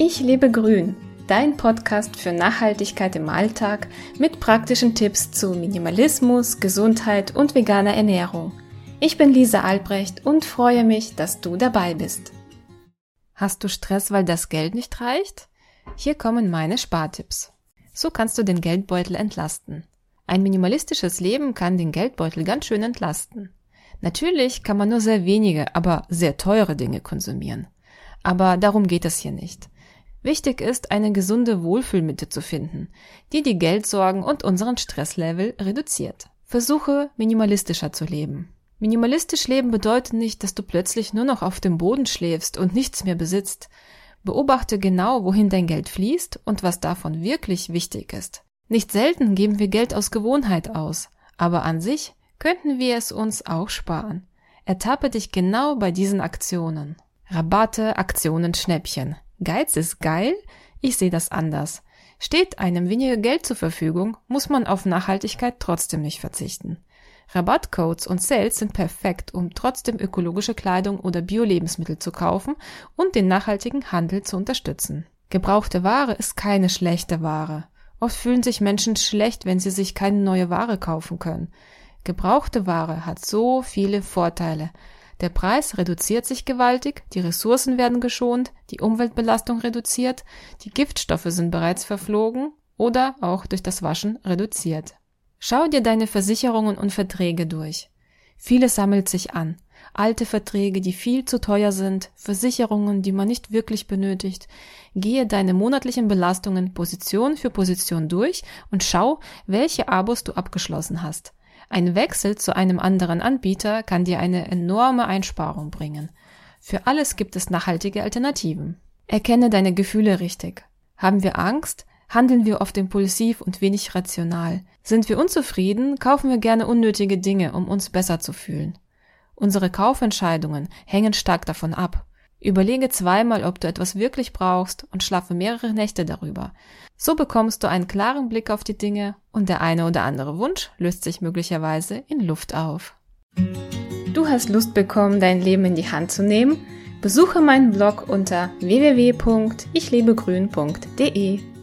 Ich lebe grün, dein Podcast für Nachhaltigkeit im Alltag mit praktischen Tipps zu Minimalismus, Gesundheit und veganer Ernährung. Ich bin Lisa Albrecht und freue mich, dass du dabei bist. Hast du Stress, weil das Geld nicht reicht? Hier kommen meine Spartipps. So kannst du den Geldbeutel entlasten. Ein minimalistisches Leben kann den Geldbeutel ganz schön entlasten. Natürlich kann man nur sehr wenige, aber sehr teure Dinge konsumieren. Aber darum geht es hier nicht. Wichtig ist, eine gesunde Wohlfühlmitte zu finden, die die Geldsorgen und unseren Stresslevel reduziert. Versuche minimalistischer zu leben. Minimalistisch leben bedeutet nicht, dass du plötzlich nur noch auf dem Boden schläfst und nichts mehr besitzt. Beobachte genau, wohin dein Geld fließt und was davon wirklich wichtig ist. Nicht selten geben wir Geld aus Gewohnheit aus, aber an sich könnten wir es uns auch sparen. Ertappe dich genau bei diesen Aktionen. Rabatte, Aktionen, Schnäppchen. Geiz ist geil? Ich sehe das anders. Steht einem weniger Geld zur Verfügung, muss man auf Nachhaltigkeit trotzdem nicht verzichten. Rabattcodes und Sales sind perfekt, um trotzdem ökologische Kleidung oder Bio-Lebensmittel zu kaufen und den nachhaltigen Handel zu unterstützen. Gebrauchte Ware ist keine schlechte Ware. Oft fühlen sich Menschen schlecht, wenn sie sich keine neue Ware kaufen können. Gebrauchte Ware hat so viele Vorteile. Der Preis reduziert sich gewaltig, die Ressourcen werden geschont, die Umweltbelastung reduziert, die Giftstoffe sind bereits verflogen oder auch durch das Waschen reduziert. Schau dir deine Versicherungen und Verträge durch. Vieles sammelt sich an. Alte Verträge, die viel zu teuer sind, Versicherungen, die man nicht wirklich benötigt. Gehe deine monatlichen Belastungen Position für Position durch und schau, welche Abos du abgeschlossen hast. Ein Wechsel zu einem anderen Anbieter kann dir eine enorme Einsparung bringen. Für alles gibt es nachhaltige Alternativen. Erkenne deine Gefühle richtig. Haben wir Angst? Handeln wir oft impulsiv und wenig rational. Sind wir unzufrieden, kaufen wir gerne unnötige Dinge, um uns besser zu fühlen. Unsere Kaufentscheidungen hängen stark davon ab. Überlege zweimal, ob du etwas wirklich brauchst und schlafe mehrere Nächte darüber. So bekommst du einen klaren Blick auf die Dinge und der eine oder andere Wunsch löst sich möglicherweise in Luft auf. Du hast Lust bekommen, dein Leben in die Hand zu nehmen? Besuche meinen Blog unter www.ichlebegrün.de.